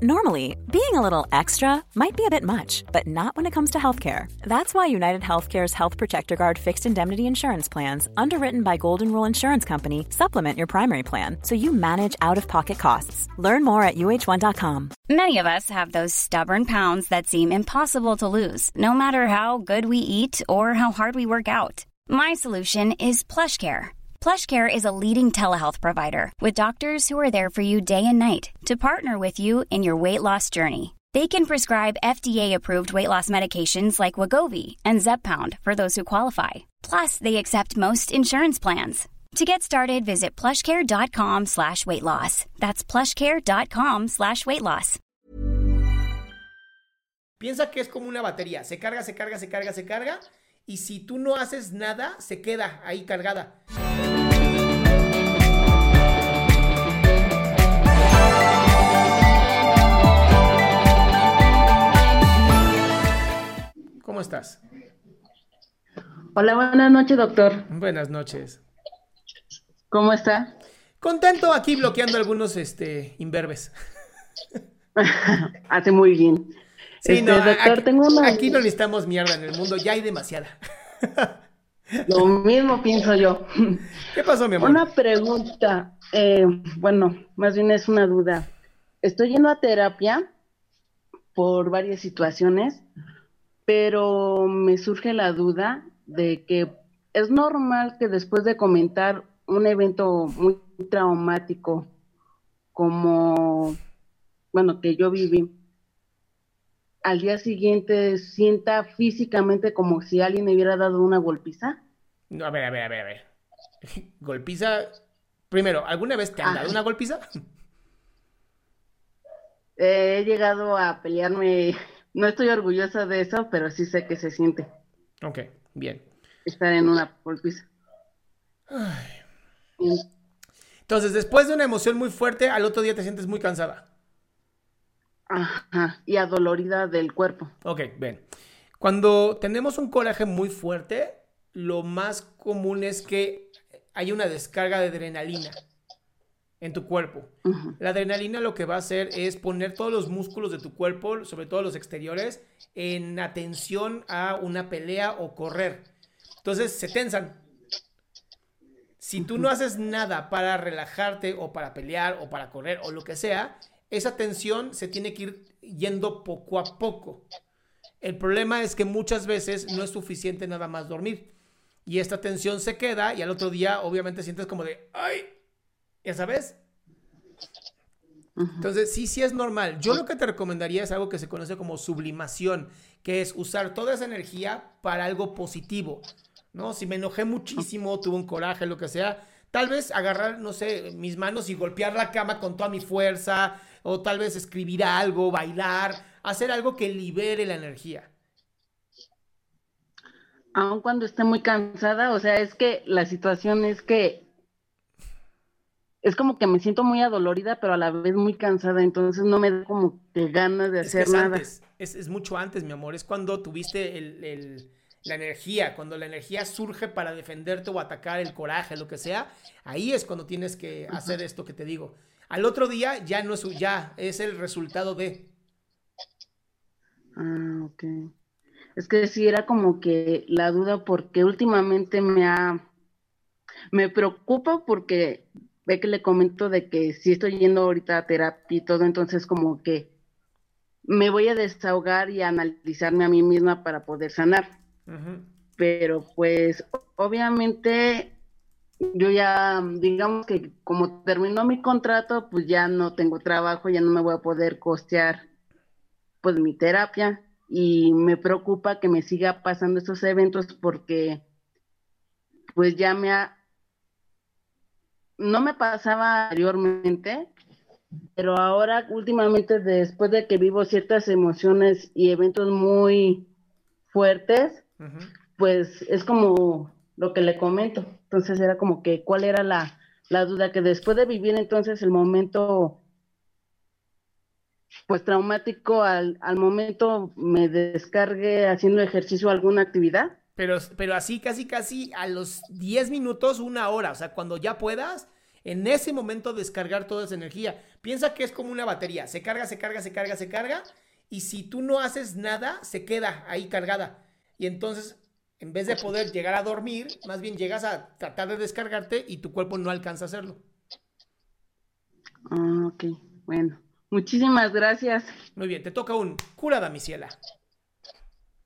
Normally, being a little extra might be a bit much, but not when it comes to healthcare. That's why United Healthcare's Health Protector Guard fixed indemnity insurance plans, underwritten by Golden Rule Insurance Company, supplement your primary plan so you manage out of pocket costs. Learn more at uh1.com. Many of us have those stubborn pounds that seem impossible to lose, no matter how good we eat or how hard we work out. My solution is PlushCare. PlushCare is a leading telehealth provider with doctors who are there for you day and night to partner with you in your weight loss journey. They can prescribe FDA-approved weight loss medications like Wagovi and Zepbound for those who qualify. Plus, they accept most insurance plans. To get started, visit plushcare.com slash weight loss. That's plushcare.com slash weight loss. Piensa que es como una batería. Se carga, se carga, se carga, se carga. Y si tú no haces nada, se queda ahí cargada. ¿Cómo estás? Hola, buenas noches, doctor. Buenas noches. ¿Cómo está? Contento aquí bloqueando algunos este, imberbes. Hace muy bien. Sí, Este, no, doctor, aquí, tengo una... aquí no necesitamos mierda en el mundo, ya hay demasiada. Lo mismo pienso yo. ¿Qué pasó, mi amor? Una pregunta, eh, bueno, más bien es una duda. Estoy yendo a terapia por varias situaciones, pero me surge la duda de que es normal que después de comentar un evento muy traumático como, bueno, que yo viví, al día siguiente sienta físicamente como si alguien me hubiera dado una golpiza. No, a ver, a ver, a ver, a ver. Golpiza. Primero, ¿alguna vez te han dado una golpiza? He llegado a pelearme, no estoy orgullosa de eso, pero sí sé que se siente Ok, bien. estar en una golpiza. Entonces, después de una emoción muy fuerte, al otro día te sientes muy cansada. Ajá, y adolorida del cuerpo. Ok, bien. Cuando tenemos un coraje muy fuerte, lo más común es que hay una descarga de adrenalina en tu cuerpo. La adrenalina lo que va a hacer es poner todos los músculos de tu cuerpo, sobre todo los exteriores, en atención a una pelea o correr. Entonces se tensan. Si tú no haces nada para relajarte o para pelear o para correr o lo que sea, esa tensión se tiene que ir yendo poco a poco. El problema es que muchas veces no es suficiente nada más dormir. Y esta tensión se queda y al otro día obviamente sientes como de, ay, ya sabes. Entonces, sí, sí es normal. Yo lo que te recomendaría es algo que se conoce como sublimación, que es usar toda esa energía para algo positivo, ¿no? Si me enojé muchísimo, tuve un coraje, lo que sea, tal vez agarrar, no sé, mis manos y golpear la cama con toda mi fuerza, o tal vez escribir algo, bailar, hacer algo que libere la energía. Aun cuando esté muy cansada, o sea, es que la situación es que es como que me siento muy adolorida, pero a la vez muy cansada, entonces no me da como que ganas de Es que hacer es nada. antes, es, es mucho antes, mi amor. Es cuando tuviste el- el- la energía, cuando la energía surge para defenderte o atacar el coraje, lo que sea. Ahí es cuando tienes que hacer esto que te digo. Al otro día ya no es ya es el resultado de. Ah, ok. Es que sí era como que la duda porque últimamente me ha, me preocupa porque ve que le comento de que sí estoy yendo ahorita a terapia y todo, entonces como que me voy a desahogar y a analizarme a mí misma para poder sanar. Pero pues obviamente yo ya, digamos que como terminó mi contrato, pues ya no tengo trabajo, ya no me voy a poder costear pues mi terapia y me preocupa que me siga pasando estos eventos porque pues ya me ha no me pasaba anteriormente, pero ahora últimamente después de que vivo ciertas emociones y eventos muy fuertes, pues es como lo que le comento. Entonces era como que cuál era la, la duda, que después de vivir entonces el momento pues traumático al, al momento me descargue haciendo ejercicio alguna actividad. Pero, pero así, casi, casi a los 10 minutos, una hora. O sea, cuando ya puedas, en ese momento descargar toda esa energía. Piensa que es como una batería. Se carga, se carga, se carga, se carga. Y si tú no haces nada, se queda ahí cargada. Y entonces, en vez de poder llegar a dormir, más bien llegas a tratar de descargarte y tu cuerpo no alcanza a hacerlo. Ah, ok, bueno. Muchísimas gracias. Muy bien, te toca un cura damiciela.